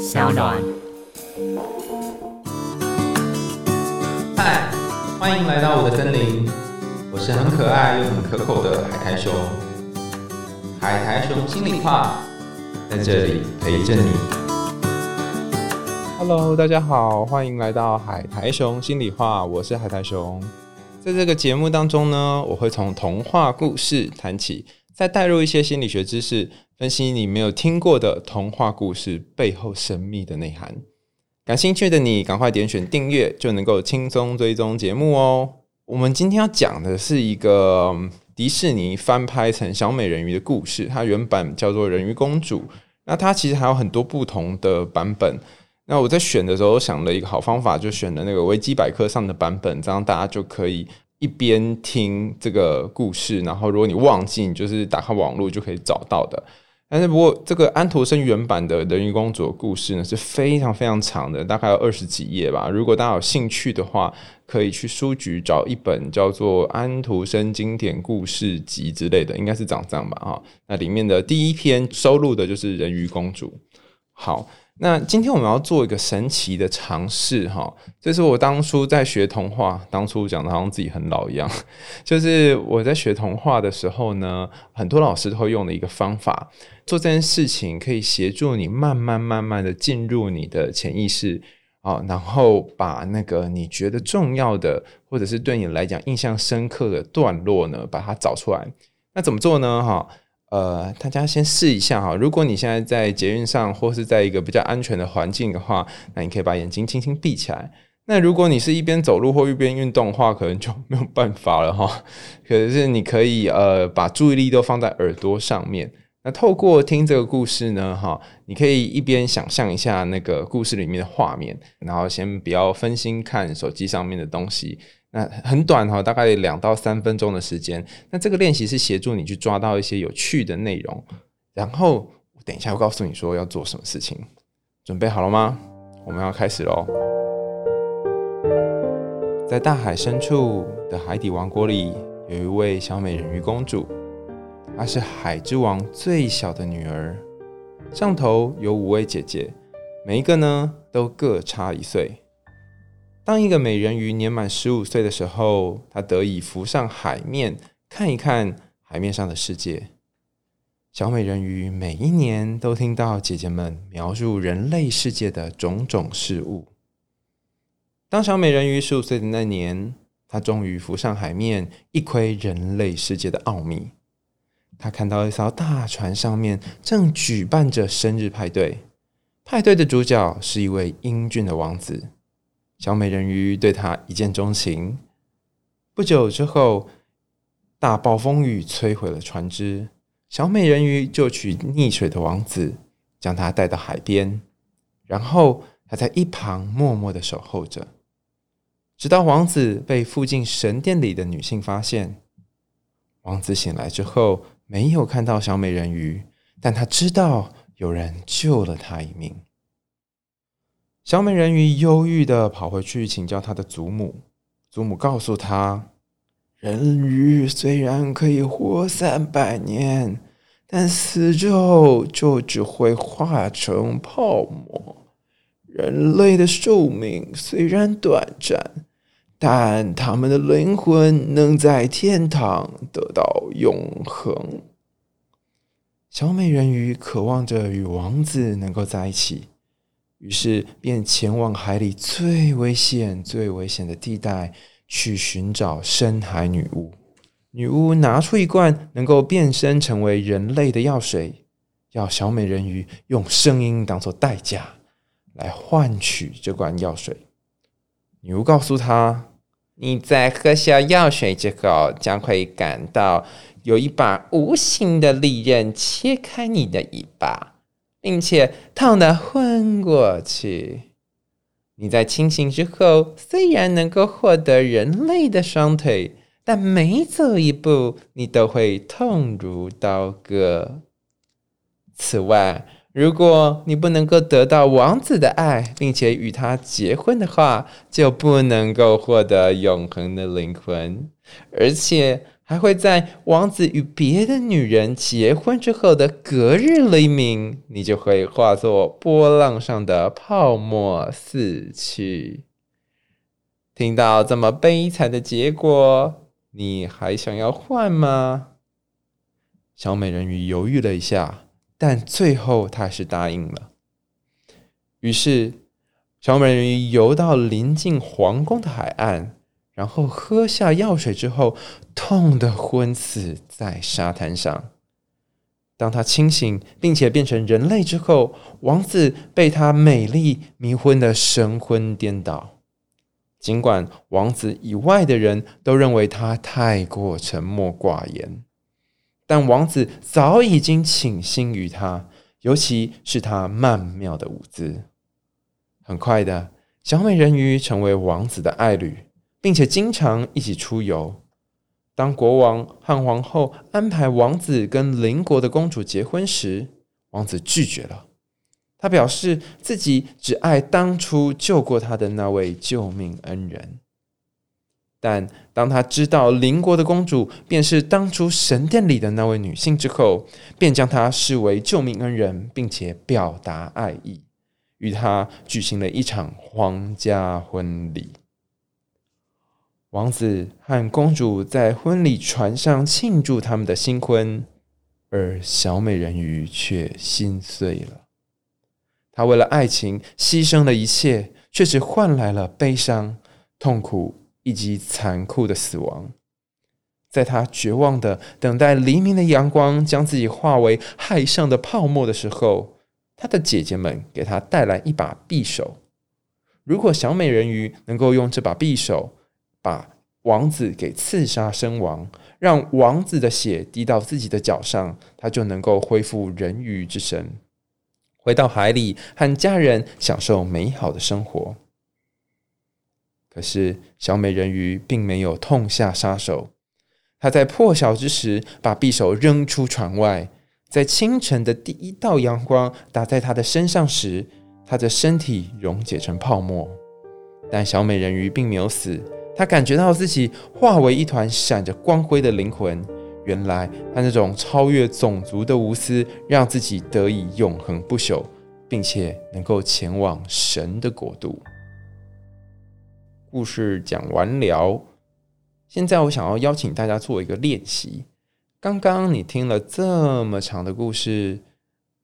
小暖。嗨，欢迎来到我的森林，我是很可爱又很可口的海苔熊。海苔熊心里话，在这里陪着你。Hello，大家好，欢迎来到海苔熊心里话，我是海苔熊。在这个节目当中呢，我会从童话故事谈起，再带入一些心理学知识，分析你没有听过的童话故事背后神秘的内涵。感兴趣的你，赶快点选订阅，就能够轻松追踪节目哦。我们今天要讲的是一个迪士尼翻拍成小美人鱼的故事，它原版叫做《人鱼公主》，那它其实还有很多不同的版本。那我在选的时候想了一个好方法，就选了那个维基百科上的版本，这样大家就可以一边听这个故事，然后如果你忘记，你就是打开网络就可以找到的。但是不过这个安徒生原版的人鱼公主的故事呢是非常非常长的，大概有二十几页吧。如果大家有兴趣的话，可以去书局找一本叫做《安徒生经典故事集》之类的，应该是长这样吧？哈，那里面的第一篇收录的就是人鱼公主。好。那今天我们要做一个神奇的尝试哈，这是我当初在学童话，当初讲的好像自己很老一样，就是我在学童话的时候呢，很多老师都会用的一个方法，做这件事情可以协助你慢慢慢慢的进入你的潜意识啊，然后把那个你觉得重要的或者是对你来讲印象深刻的段落呢，把它找出来。那怎么做呢？哈？呃，大家先试一下哈。如果你现在在捷运上，或是在一个比较安全的环境的话，那你可以把眼睛轻轻闭起来。那如果你是一边走路或一边运动的话，可能就没有办法了哈。可是你可以呃，把注意力都放在耳朵上面。那透过听这个故事呢，哈，你可以一边想象一下那个故事里面的画面，然后先不要分心看手机上面的东西。那很短哈，大概两到三分钟的时间。那这个练习是协助你去抓到一些有趣的内容，然后等一下我告诉你说要做什么事情。准备好了吗？我们要开始喽！在大海深处的海底王国里，有一位小美人鱼公主，她是海之王最小的女儿。上头有五位姐姐，每一个呢都各差一岁。当一个美人鱼年满十五岁的时候，她得以浮上海面，看一看海面上的世界。小美人鱼每一年都听到姐姐们描述人类世界的种种事物。当小美人鱼十五岁的那年，她终于浮上海面，一窥人类世界的奥秘。她看到一艘大船上面正举办着生日派对，派对的主角是一位英俊的王子。小美人鱼对他一见钟情。不久之后，大暴风雨摧毁了船只，小美人鱼就取溺水的王子，将他带到海边，然后他在一旁默默的守候着，直到王子被附近神殿里的女性发现。王子醒来之后，没有看到小美人鱼，但他知道有人救了他一命。小美人鱼忧郁的跑回去请教她的祖母，祖母告诉她：人鱼虽然可以活三百年，但死之后就只会化成泡沫。人类的寿命虽然短暂，但他们的灵魂能在天堂得到永恒。小美人鱼渴望着与王子能够在一起。于是便前往海里最危险、最危险的地带去寻找深海女巫。女巫拿出一罐能够变身成为人类的药水，要小美人鱼用声音当做代价来换取这罐药水。女巫告诉她：“你在喝下药水之后，将会感到有一把无形的利刃切开你的尾巴。”并且痛得昏过去。你在清醒之后，虽然能够获得人类的双腿，但每走一步，你都会痛如刀割。此外，如果你不能够得到王子的爱，并且与他结婚的话，就不能够获得永恒的灵魂，而且。还会在王子与别的女人结婚之后的隔日黎明，你就会化作波浪上的泡沫死去。听到这么悲惨的结果，你还想要换吗？小美人鱼犹豫了一下，但最后她还是答应了。于是，小美人鱼游到临近皇宫的海岸，然后喝下药水之后，痛得昏死在沙滩上。当他清醒并且变成人类之后，王子被她美丽迷昏的神魂颠倒。尽管王子以外的人都认为他太过沉默寡言。但王子早已经倾心于她，尤其是她曼妙的舞姿。很快的，小美人鱼成为王子的爱侣，并且经常一起出游。当国王和皇后安排王子跟邻国的公主结婚时，王子拒绝了。他表示自己只爱当初救过他的那位救命恩人。但当他知道邻国的公主便是当初神殿里的那位女性之后，便将她视为救命恩人，并且表达爱意，与她举行了一场皇家婚礼。王子和公主在婚礼船上庆祝他们的新婚，而小美人鱼却心碎了。她为了爱情牺牲了一切，却只换来了悲伤、痛苦。以及残酷的死亡，在她绝望的等待黎明的阳光将自己化为海上的泡沫的时候，她的姐姐们给她带来一把匕首。如果小美人鱼能够用这把匕首把王子给刺杀身亡，让王子的血滴到自己的脚上，他就能够恢复人鱼之身，回到海里和家人享受美好的生活。可是，小美人鱼并没有痛下杀手。她在破晓之时把匕首扔出船外，在清晨的第一道阳光打在她的身上时，她的身体溶解成泡沫。但小美人鱼并没有死，他感觉到自己化为一团闪着光辉的灵魂。原来，他那种超越种族的无私，让自己得以永恒不朽，并且能够前往神的国度。故事讲完了，现在我想要邀请大家做一个练习。刚刚你听了这么长的故事，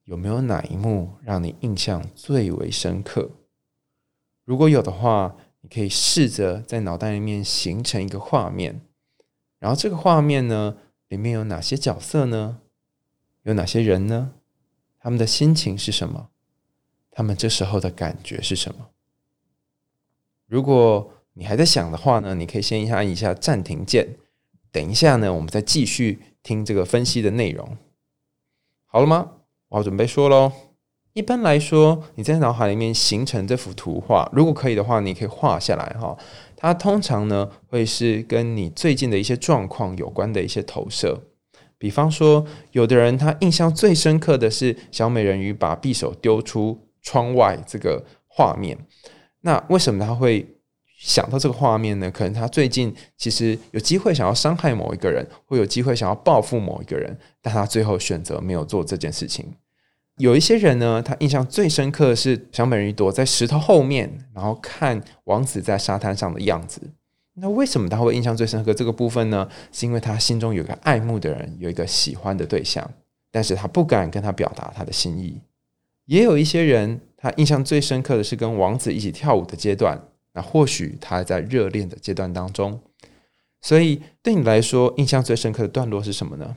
有没有哪一幕让你印象最为深刻？如果有的话，你可以试着在脑袋里面形成一个画面，然后这个画面呢，里面有哪些角色呢？有哪些人呢？他们的心情是什么？他们这时候的感觉是什么？如果你还在想的话呢，你可以先按一下暂停键，等一下呢，我们再继续听这个分析的内容。好了吗？我要准备说喽。一般来说，你在脑海里面形成这幅图画，如果可以的话，你可以画下来哈。它通常呢会是跟你最近的一些状况有关的一些投射。比方说，有的人他印象最深刻的是小美人鱼把匕首丢出窗外这个画面。那为什么他会？想到这个画面呢，可能他最近其实有机会想要伤害某一个人，会有机会想要报复某一个人，但他最后选择没有做这件事情。有一些人呢，他印象最深刻的是小美人鱼躲在石头后面，然后看王子在沙滩上的样子。那为什么他会印象最深刻这个部分呢？是因为他心中有个爱慕的人，有一个喜欢的对象，但是他不敢跟他表达他的心意。也有一些人，他印象最深刻的是跟王子一起跳舞的阶段。那或许他在热恋的阶段当中，所以对你来说，印象最深刻的段落是什么呢？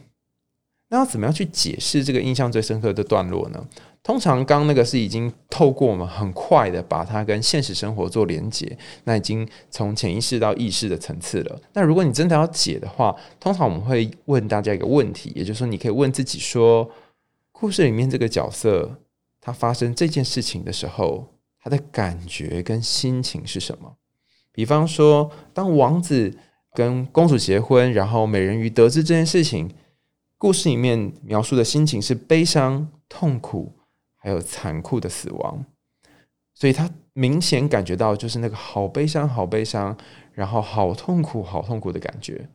那要怎么样去解释这个印象最深刻的段落呢？通常刚那个是已经透过我们很快的把它跟现实生活做连接，那已经从潜意识到意识的层次了。那如果你真的要解的话，通常我们会问大家一个问题，也就是说，你可以问自己说，故事里面这个角色他发生这件事情的时候。他的感觉跟心情是什么？比方说，当王子跟公主结婚，然后美人鱼得知这件事情，故事里面描述的心情是悲伤、痛苦，还有残酷的死亡。所以他明显感觉到就是那个好悲伤、好悲伤，然后好痛苦、好痛苦的感觉。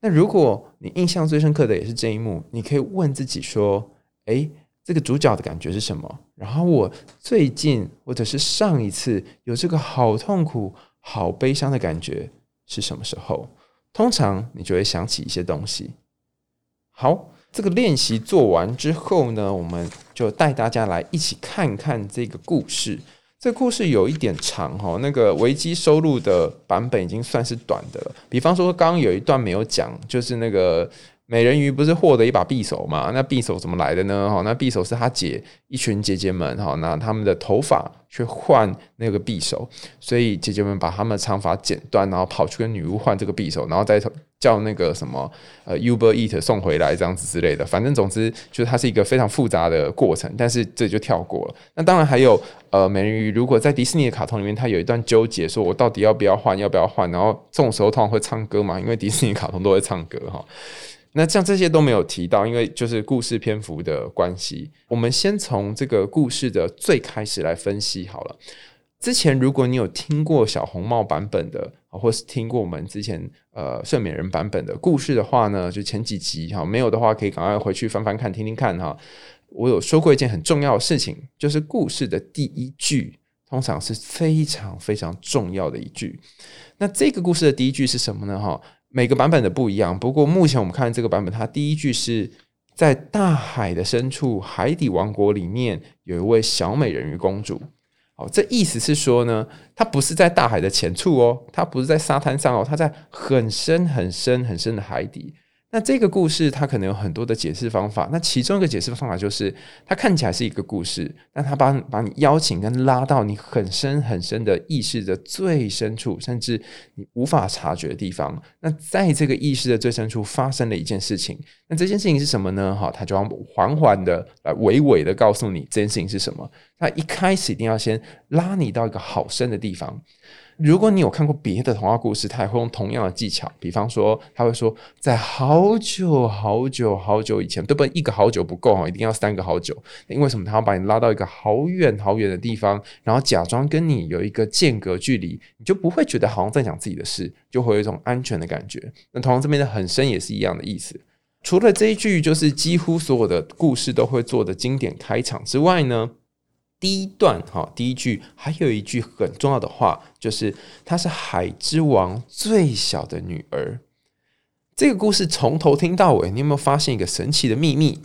那如果你印象最深刻的也是这一幕，你可以问自己说：“诶，这个主角的感觉是什么？然后我最近或者是上一次有这个好痛苦、好悲伤的感觉是什么时候？通常你就会想起一些东西。好，这个练习做完之后呢，我们就带大家来一起看看这个故事。这故事有一点长哈，那个维基收录的版本已经算是短的了。比方说，刚刚有一段没有讲，就是那个美人鱼不是获得一把匕首嘛？那匕首怎么来的呢？哈，那匕首是他姐一群姐姐们哈，拿他们的头发去换那个匕首，所以姐姐们把他们的长发剪断，然后跑去跟女巫换这个匕首，然后再。叫那个什么呃 Uber Eat 送回来这样子之类的，反正总之就是它是一个非常复杂的过程，但是这就跳过了。那当然还有呃美人鱼，如果在迪士尼的卡通里面，它有一段纠结，说我到底要不要换，要不要换？然后这种时候通常会唱歌嘛，因为迪士尼卡通都会唱歌哈。那像这些都没有提到，因为就是故事篇幅的关系。我们先从这个故事的最开始来分析好了。之前如果你有听过小红帽版本的，或是听过我们之前呃睡美人版本的故事的话呢，就前几集哈，没有的话可以赶快回去翻翻看，听听看哈。我有说过一件很重要的事情，就是故事的第一句通常是非常非常重要的一句。那这个故事的第一句是什么呢？哈，每个版本的不一样。不过目前我们看这个版本，它第一句是在大海的深处，海底王国里面有一位小美人鱼公主。哦，这意思是说呢，它不是在大海的浅处哦，它不是在沙滩上哦，它在很深很深很深的海底。那这个故事它可能有很多的解释方法，那其中一个解释方法就是，它看起来是一个故事，但它把把你邀请跟拉到你很深很深的意识的最深处，甚至你无法察觉的地方。那在这个意识的最深处发生了一件事情，那这件事情是什么呢？哈，它就要缓缓的来娓娓的告诉你这件事情是什么。那一开始一定要先拉你到一个好深的地方。如果你有看过别的童话故事，他也会用同样的技巧。比方说，他会说，在好久好久好久以前，对不？一个好久不够。哈，一定要三个好久。因为什么？他要把你拉到一个好远好远的地方，然后假装跟你有一个间隔距离，你就不会觉得好像在讲自己的事，就会有一种安全的感觉。那同样这边的很深也是一样的意思。除了这一句，就是几乎所有的故事都会做的经典开场之外呢？第一段哈，第一句还有一句很重要的话，就是她是海之王最小的女儿。这个故事从头听到尾，你有没有发现一个神奇的秘密？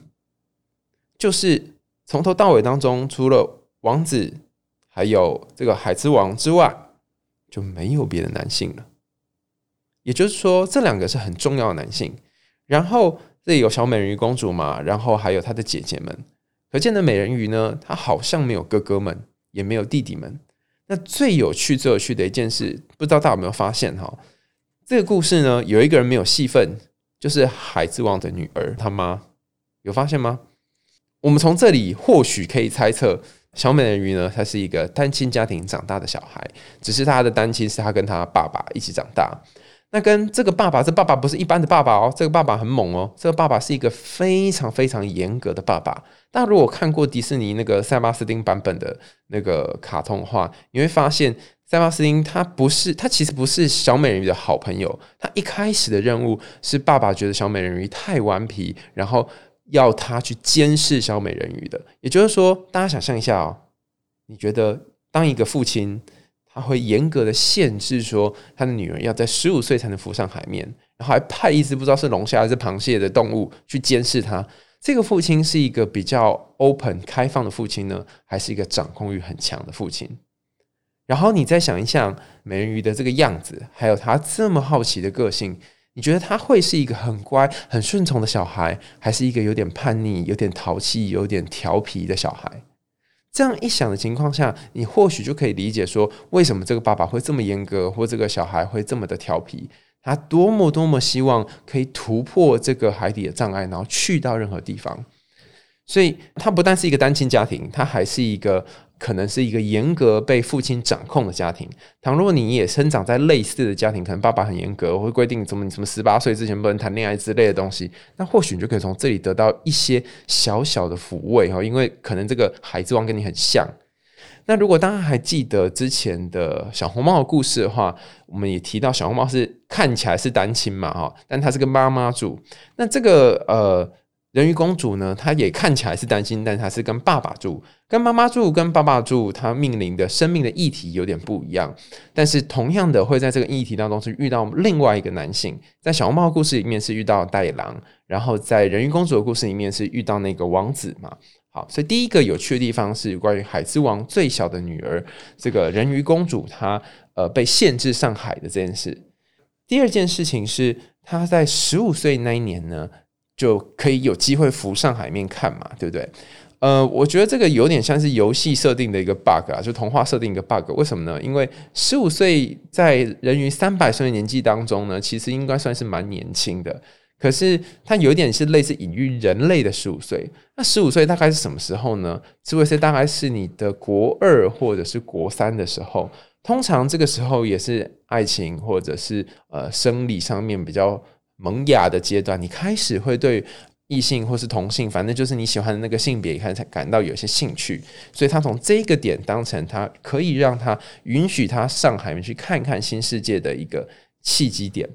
就是从头到尾当中，除了王子还有这个海之王之外，就没有别的男性了。也就是说，这两个是很重要的男性。然后这里有小美人鱼公主嘛，然后还有她的姐姐们。可见的美人鱼呢，她好像没有哥哥们，也没有弟弟们。那最有趣、最有趣的一件事，不知道大家有没有发现哈？这个故事呢，有一个人没有戏份，就是海之王的女儿他妈。有发现吗？我们从这里或许可以猜测，小美人鱼呢，她是一个单亲家庭长大的小孩，只是她的单亲是她跟她爸爸一起长大。那跟这个爸爸，这爸爸不是一般的爸爸哦，这个爸爸很猛哦，这个爸爸是一个非常非常严格的爸爸。大家如果看过迪士尼那个塞巴斯汀版本的那个卡通的话，你会发现塞巴斯汀他不是，他其实不是小美人鱼的好朋友。他一开始的任务是爸爸觉得小美人鱼太顽皮，然后要他去监视小美人鱼的。也就是说，大家想象一下哦，你觉得当一个父亲？他会严格的限制说，他的女儿要在十五岁才能浮上海面，然后还派一只不知道是龙虾还是螃蟹的动物去监视他。这个父亲是一个比较 open 开放的父亲呢，还是一个掌控欲很强的父亲？然后你再想一想美人鱼的这个样子，还有他这么好奇的个性，你觉得他会是一个很乖、很顺从的小孩，还是一个有点叛逆、有点淘气、有点调皮的小孩？这样一想的情况下，你或许就可以理解说，为什么这个爸爸会这么严格，或这个小孩会这么的调皮。他多么多么希望可以突破这个海底的障碍，然后去到任何地方。所以，他不但是一个单亲家庭，他还是一个。可能是一个严格被父亲掌控的家庭。倘若你也生长在类似的家庭，可能爸爸很严格，会规定什么你什么十八岁之前不能谈恋爱之类的东西，那或许你就可以从这里得到一些小小的抚慰哈。因为可能这个孩子王跟你很像。那如果大家还记得之前的小红帽的故事的话，我们也提到小红帽是看起来是单亲嘛，哈，但她是跟妈妈住。那这个呃人鱼公主呢，她也看起来是单亲，但她是跟爸爸住，跟妈妈住，跟爸爸住，她面临的生命的议题有点不一样。但是同样的，会在这个议题当中是遇到另外一个男性，在小红帽故事里面是遇到大野狼，然后在人鱼公主的故事里面是遇到那个王子嘛。好，所以第一个有趣的地方是关于海之王最小的女儿这个人鱼公主，她呃被限制上海的这件事。第二件事情是她在十五岁那一年呢，就可以有机会浮上海面看嘛，对不对？呃，我觉得这个有点像是游戏设定的一个 bug 啊，就童话设定一个 bug。为什么呢？因为十五岁在人鱼三百岁的年纪当中呢，其实应该算是蛮年轻的。可是它有点是类似隐喻人类的十五岁，那十五岁大概是什么时候呢？十五岁大概是你的国二或者是国三的时候，通常这个时候也是爱情或者是呃生理上面比较萌芽的阶段，你开始会对异性或是同性，反正就是你喜欢的那个性别，开始感到有些兴趣，所以他从这个点当成他可以让他允许他上海面去看看新世界的一个契机点。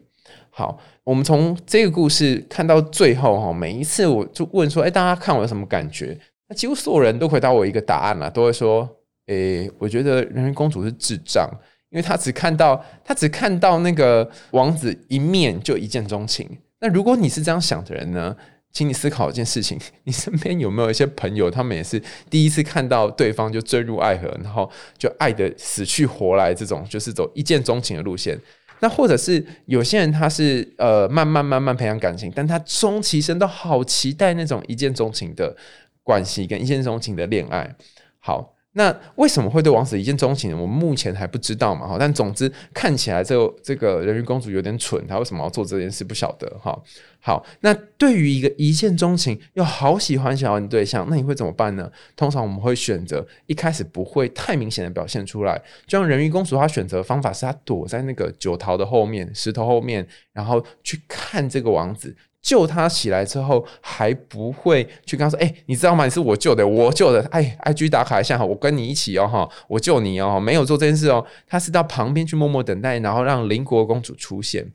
好，我们从这个故事看到最后哈，每一次我就问说，哎，大家看我有什么感觉？那几乎所有人都回答我一个答案了，都会说，诶，我觉得人鱼公主是智障，因为他只看到他只看到那个王子一面就一见钟情。那如果你是这样想的人呢，请你思考一件事情：你身边有没有一些朋友，他们也是第一次看到对方就坠入爱河，然后就爱的死去活来，这种就是走一见钟情的路线？那或者是有些人他是呃慢慢慢慢培养感情，但他终其生都好期待那种一见钟情的关系跟一见钟情的恋爱。好。那为什么会对王子一见钟情？我们目前还不知道嘛，哈。但总之看起来，这这个人鱼公主有点蠢，她为什么要做这件事不晓得，哈。好，那对于一个一见钟情又好喜欢喜欢的对象，那你会怎么办呢？通常我们会选择一开始不会太明显的表现出来，就像人鱼公主她选择的方法是她躲在那个酒桃的后面、石头后面，然后去看这个王子。救他起来之后，还不会去跟他说：“哎，你知道吗？你是我救的，我救的。”哎，I G 打卡一下，我跟你一起哦哈，我救你哦，没有做这件事哦。他是到旁边去默默等待，然后让邻国公主出现。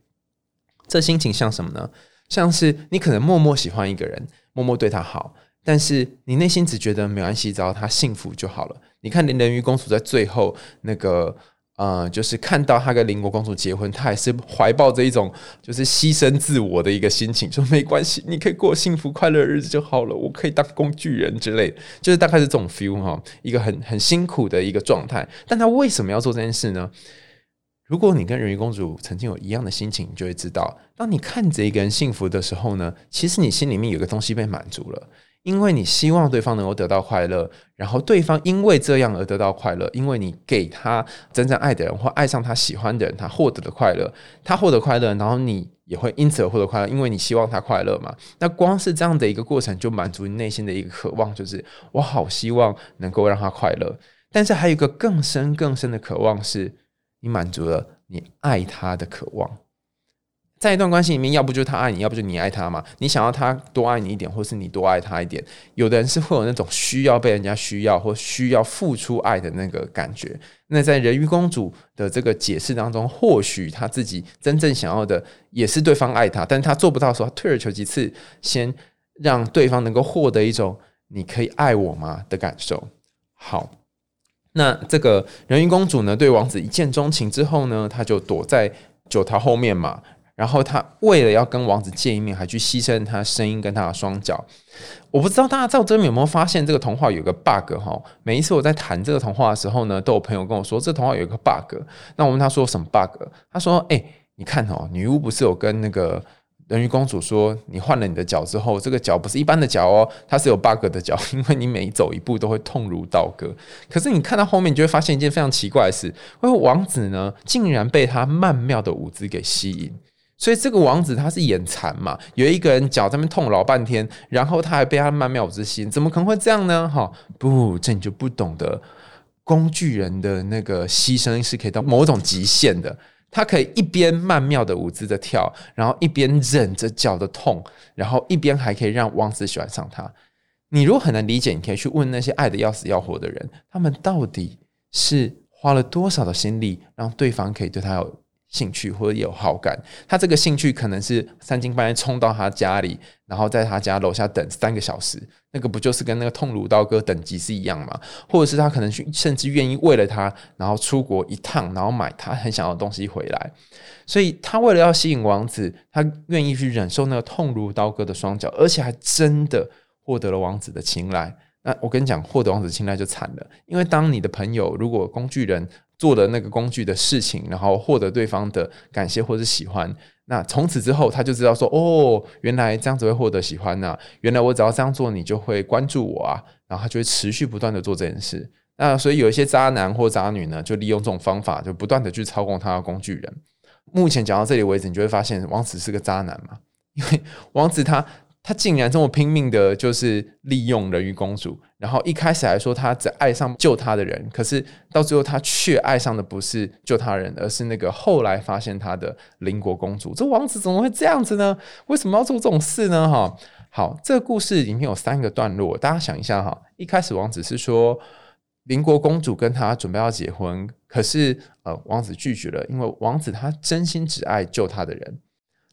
这心情像什么呢？像是你可能默默喜欢一个人，默默对他好，但是你内心只觉得没关系，只要他幸福就好了。你看，人鱼公主在最后那个。呃，就是看到他跟邻国公主结婚，他还是怀抱着一种就是牺牲自我的一个心情，说没关系，你可以过幸福快乐的日子就好了，我可以当工具人之类，就是大概是这种 feel 哈，一个很很辛苦的一个状态。但他为什么要做这件事呢？如果你跟人鱼公主曾经有一样的心情，你就会知道，当你看着一个人幸福的时候呢，其实你心里面有个东西被满足了。因为你希望对方能够得到快乐，然后对方因为这样而得到快乐，因为你给他真正爱的人或爱上他喜欢的人，他获得的快乐，他获得快乐，然后你也会因此而获得快乐，因为你希望他快乐嘛。那光是这样的一个过程，就满足你内心的一个渴望，就是我好希望能够让他快乐。但是还有一个更深更深的渴望，是你满足了你爱他的渴望。在一段关系里面，要不就是他爱你，要不就你爱他嘛。你想要他多爱你一点，或是你多爱他一点。有的人是会有那种需要被人家需要，或需要付出爱的那个感觉。那在人鱼公主的这个解释当中，或许他自己真正想要的也是对方爱他，但是他做不到的时候，退而求其次，先让对方能够获得一种“你可以爱我吗”的感受。好，那这个人鱼公主呢，对王子一见钟情之后呢，他就躲在酒桃后面嘛。然后他为了要跟王子见一面，还去牺牲他声音跟他的双脚。我不知道大家在这边有没有发现这个童话有个 bug 哈？每一次我在谈这个童话的时候呢，都有朋友跟我说这童话有一个 bug。那我问他说什么 bug？他说：“哎，你看哦，女巫不是有跟那个人鱼公主说，你换了你的脚之后，这个脚不是一般的脚哦，它是有 bug 的脚，因为你每走一步都会痛如刀割。可是你看到后面，你就会发现一件非常奇怪的事：，因为王子呢，竟然被他曼妙的舞姿给吸引。”所以这个王子他是眼馋嘛？有一个人脚在那边痛老半天，然后他还被他曼妙之心，怎么可能会这样呢？哈，不，这你就不懂得工具人的那个牺牲是可以到某种极限的。他可以一边曼妙的舞姿的跳，然后一边忍着脚的痛，然后一边还可以让王子喜欢上他。你如果很难理解，你可以去问那些爱的要死要活的人，他们到底是花了多少的心力，让对方可以对他有。兴趣或者有好感，他这个兴趣可能是三更半夜冲到他家里，然后在他家楼下等三个小时，那个不就是跟那个痛如刀割等级是一样吗？或者是他可能去，甚至愿意为了他，然后出国一趟，然后买他很想要的东西回来。所以他为了要吸引王子，他愿意去忍受那个痛如刀割的双脚，而且还真的获得了王子的青睐。那我跟你讲，获得王子青睐就惨了，因为当你的朋友如果工具人。做的那个工具的事情，然后获得对方的感谢或者喜欢，那从此之后他就知道说，哦，原来这样子会获得喜欢呐，原来我只要这样做，你就会关注我啊，然后他就会持续不断的做这件事。那所以有一些渣男或渣女呢，就利用这种方法，就不断的去操控他的工具人。目前讲到这里为止，你就会发现王子是个渣男嘛，因为王子他。他竟然这么拼命的，就是利用人鱼公主。然后一开始还说他只爱上救他的人，可是到最后他却爱上的不是救他人，而是那个后来发现他的邻国公主。这王子怎么会这样子呢？为什么要做这种事呢？哈，好，这个故事里面有三个段落，大家想一下哈。一开始王子是说邻国公主跟他准备要结婚，可是呃，王子拒绝了，因为王子他真心只爱救他的人。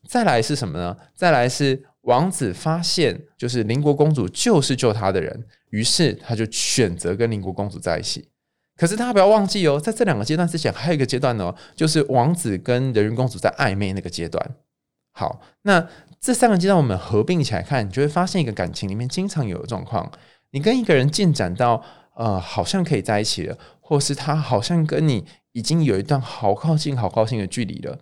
再来是什么呢？再来是。王子发现，就是邻国公主就是救他的人，于是他就选择跟邻国公主在一起。可是大家不要忘记哦，在这两个阶段之前，还有一个阶段呢，就是王子跟人鱼公主在暧昧那个阶段。好，那这三个阶段我们合并起来看，你就会发现一个感情里面经常有的状况：你跟一个人进展到呃，好像可以在一起了，或是他好像跟你已经有一段好靠近、好靠近的距离了，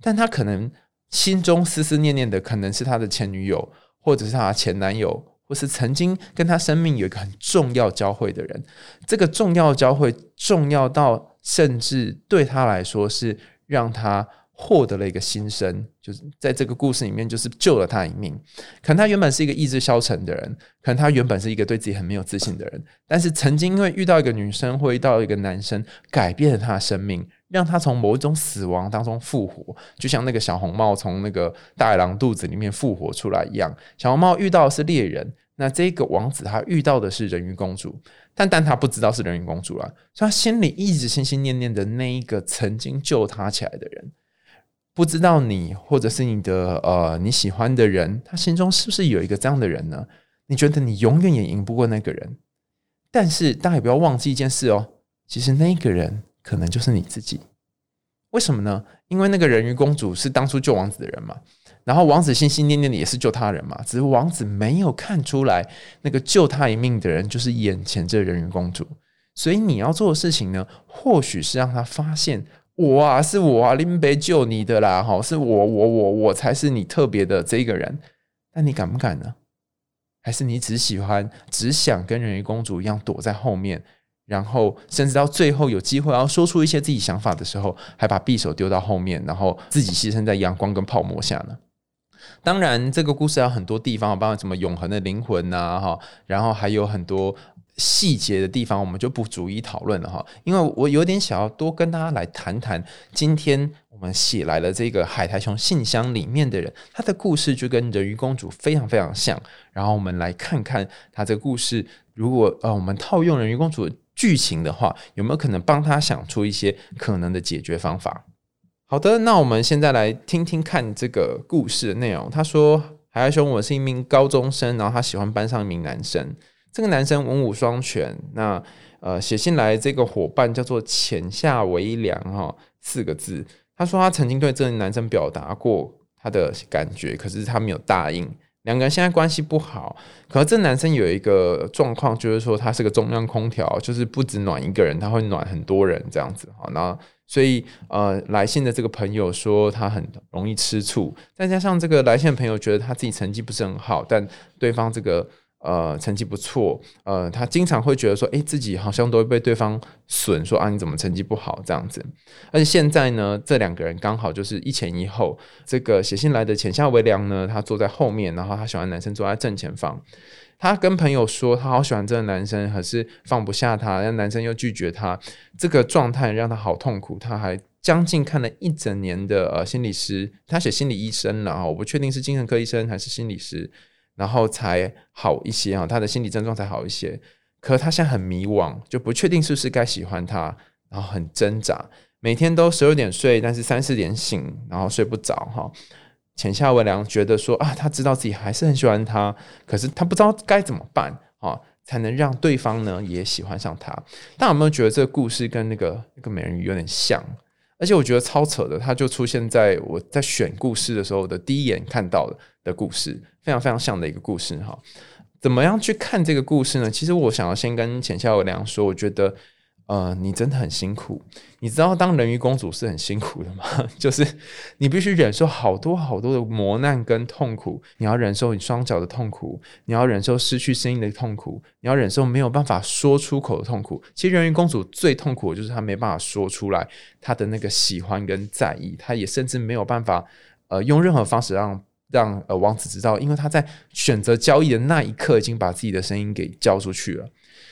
但他可能。心中思思念念的可能是他的前女友，或者是他前男友，或是曾经跟他生命有一个很重要交汇的人。这个重要交汇，重要到甚至对他来说是让他。获得了一个新生，就是在这个故事里面，就是救了他一命。可能他原本是一个意志消沉的人，可能他原本是一个对自己很没有自信的人，但是曾经因为遇到一个女生或遇到一个男生，改变了他的生命，让他从某一种死亡当中复活，就像那个小红帽从那个大野狼肚子里面复活出来一样。小红帽遇到的是猎人，那这个王子他遇到的是人鱼公主，但但他不知道是人鱼公主了，所以他心里一直心心念念的那一个曾经救他起来的人。不知道你或者是你的呃你喜欢的人，他心中是不是有一个这样的人呢？你觉得你永远也赢不过那个人，但是大家也不要忘记一件事哦，其实那个人可能就是你自己。为什么呢？因为那个人鱼公主是当初救王子的人嘛，然后王子心心念念的也是救他人嘛，只是王子没有看出来那个救他一命的人就是眼前这人鱼公主。所以你要做的事情呢，或许是让他发现。我啊，是我啊，林北救你的啦，哈，是我，我，我，我才是你特别的这个人。那你敢不敢呢？还是你只喜欢，只想跟人鱼公主一样躲在后面，然后甚至到最后有机会要说出一些自己想法的时候，还把匕首丢到后面，然后自己牺牲在阳光跟泡沫下呢？当然，这个故事有很多地方，包括什么永恒的灵魂呐，哈，然后还有很多。细节的地方我们就不逐一讨论了哈，因为我有点想要多跟大家来谈谈，今天我们写来了这个海苔熊信箱里面的人，他的故事就跟人鱼公主非常非常像，然后我们来看看他这个故事，如果呃我们套用人鱼公主的剧情的话，有没有可能帮他想出一些可能的解决方法？好的，那我们现在来听听看这个故事的内容。他说：“海苔熊，我是一名高中生，然后他喜欢班上一名男生。”这个男生文武双全，那呃写信来这个伙伴叫做浅下为良哈四个字。他说他曾经对这个男生表达过他的感觉，可是他没有答应。两个人现在关系不好，可是这男生有一个状况，就是说他是个中央空调，就是不止暖一个人，他会暖很多人这样子哈。那所以呃来信的这个朋友说他很容易吃醋，再加上这个来信的朋友觉得他自己成绩不是很好，但对方这个。呃，成绩不错，呃，他经常会觉得说，哎，自己好像都会被对方损，说啊，你怎么成绩不好这样子？而且现在呢，这两个人刚好就是一前一后。这个写信来的浅下为良呢，他坐在后面，然后他喜欢男生坐在正前方。他跟朋友说，他好喜欢这个男生，可是放不下他，那男生又拒绝他，这个状态让他好痛苦。他还将近看了一整年的呃心理师，他写心理医生了啊，我不确定是精神科医生还是心理师。然后才好一些啊，他的心理症状才好一些。可他现在很迷惘，就不确定是不是该喜欢他，然后很挣扎，每天都十二点睡，但是三四点醒，然后睡不着哈。浅夏文良觉得说啊，他知道自己还是很喜欢他，可是他不知道该怎么办啊，才能让对方呢也喜欢上他。大家有没有觉得这个故事跟那个那个美人鱼有点像？而且我觉得超扯的，它就出现在我在选故事的时候的第一眼看到的的故事，非常非常像的一个故事哈。怎么样去看这个故事呢？其实我想要先跟浅笑良说，我觉得。呃，你真的很辛苦。你知道当人鱼公主是很辛苦的吗？就是你必须忍受好多好多的磨难跟痛苦。你要忍受你双脚的痛苦，你要忍受失去声音的痛苦，你要忍受没有办法说出口的痛苦。其实人鱼公主最痛苦的就是她没办法说出来她的那个喜欢跟在意，她也甚至没有办法呃用任何方式让让呃王子知道，因为他在选择交易的那一刻已经把自己的声音给交出去了。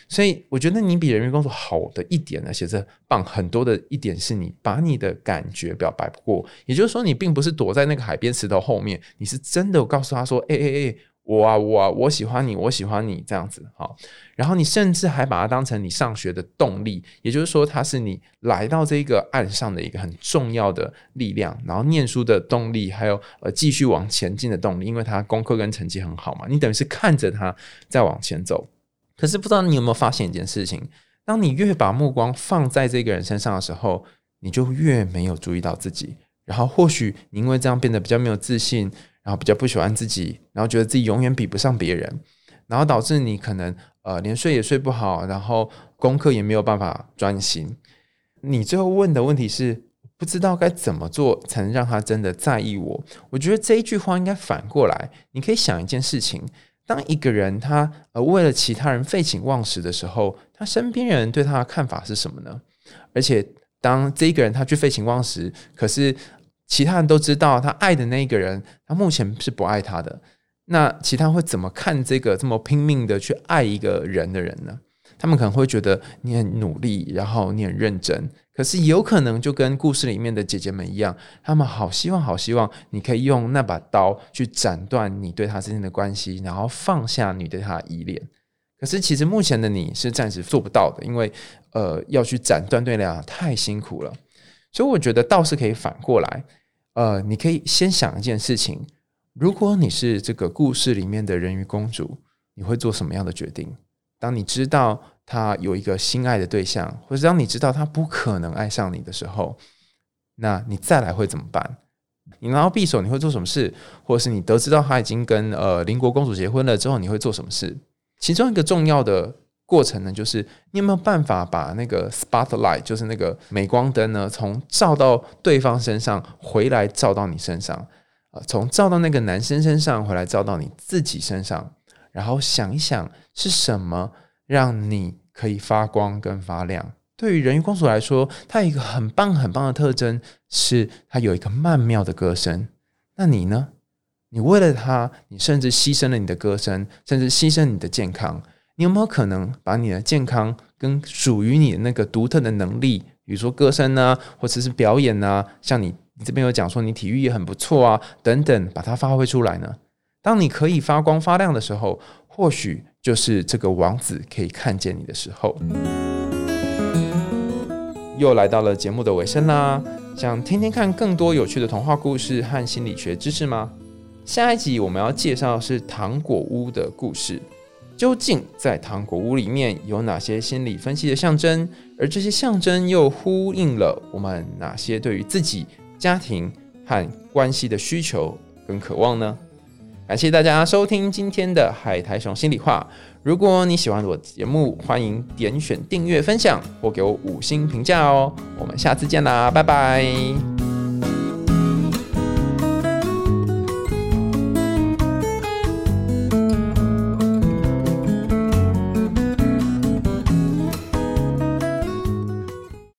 所以我觉得你比人民公主好的一点呢，写着棒很多的一点是你把你的感觉表白不过，也就是说你并不是躲在那个海边石头后面，你是真的告诉他说，哎哎哎，我啊我啊我喜欢你，我喜欢你这样子哈。然后你甚至还把它当成你上学的动力，也就是说它是你来到这个岸上的一个很重要的力量，然后念书的动力，还有呃继续往前进的动力，因为他功课跟成绩很好嘛，你等于是看着他在往前走。可是不知道你有没有发现一件事情：当你越把目光放在这个人身上的时候，你就越没有注意到自己。然后或许你因为这样变得比较没有自信，然后比较不喜欢自己，然后觉得自己永远比不上别人，然后导致你可能呃连睡也睡不好，然后功课也没有办法专心。你最后问的问题是不知道该怎么做才能让他真的在意我？我觉得这一句话应该反过来，你可以想一件事情。当一个人他呃为了其他人废寝忘食的时候，他身边人对他的看法是什么呢？而且当这一个人他去废寝忘食，可是其他人都知道他爱的那一个人，他目前是不爱他的，那其他人会怎么看这个这么拼命的去爱一个人的人呢？他们可能会觉得你很努力，然后你很认真。可是有可能就跟故事里面的姐姐们一样，他们好希望、好希望你可以用那把刀去斩断你对他之间的关系，然后放下你对他的依恋。可是其实目前的你是暂时做不到的，因为呃要去斩断对两太辛苦了。所以我觉得倒是可以反过来，呃，你可以先想一件事情：如果你是这个故事里面的人鱼公主，你会做什么样的决定？当你知道。他有一个心爱的对象，或者当你知道他不可能爱上你的时候，那你再来会怎么办？你拿到匕首，你会做什么事？或者是你得知到他已经跟呃邻国公主结婚了之后，你会做什么事？其中一个重要的过程呢，就是你有没有办法把那个 spotlight，就是那个镁光灯呢，从照到对方身上回来照到你身上啊，从照到那个男生身上回来照到你自己身上，然后想一想是什么。让你可以发光跟发亮。对于人鱼公主来说，它有一个很棒很棒的特征，是它有一个曼妙的歌声。那你呢？你为了它，你甚至牺牲了你的歌声，甚至牺牲你的健康。你有没有可能把你的健康跟属于你的那个独特的能力，比如说歌声呢，或者是表演呢？像你，你这边有讲说你体育也很不错啊，等等，把它发挥出来呢？当你可以发光发亮的时候，或许。就是这个王子可以看见你的时候，又来到了节目的尾声啦。想听听看更多有趣的童话故事和心理学知识吗？下一集我们要介绍的是糖果屋的故事。究竟在糖果屋里面有哪些心理分析的象征？而这些象征又呼应了我们哪些对于自己、家庭和关系的需求跟渴望呢？感谢大家收听今天的海苔熊心里话。如果你喜欢我的节目，欢迎点选订阅、分享或给我五星评价哦。我们下次见啦，拜拜。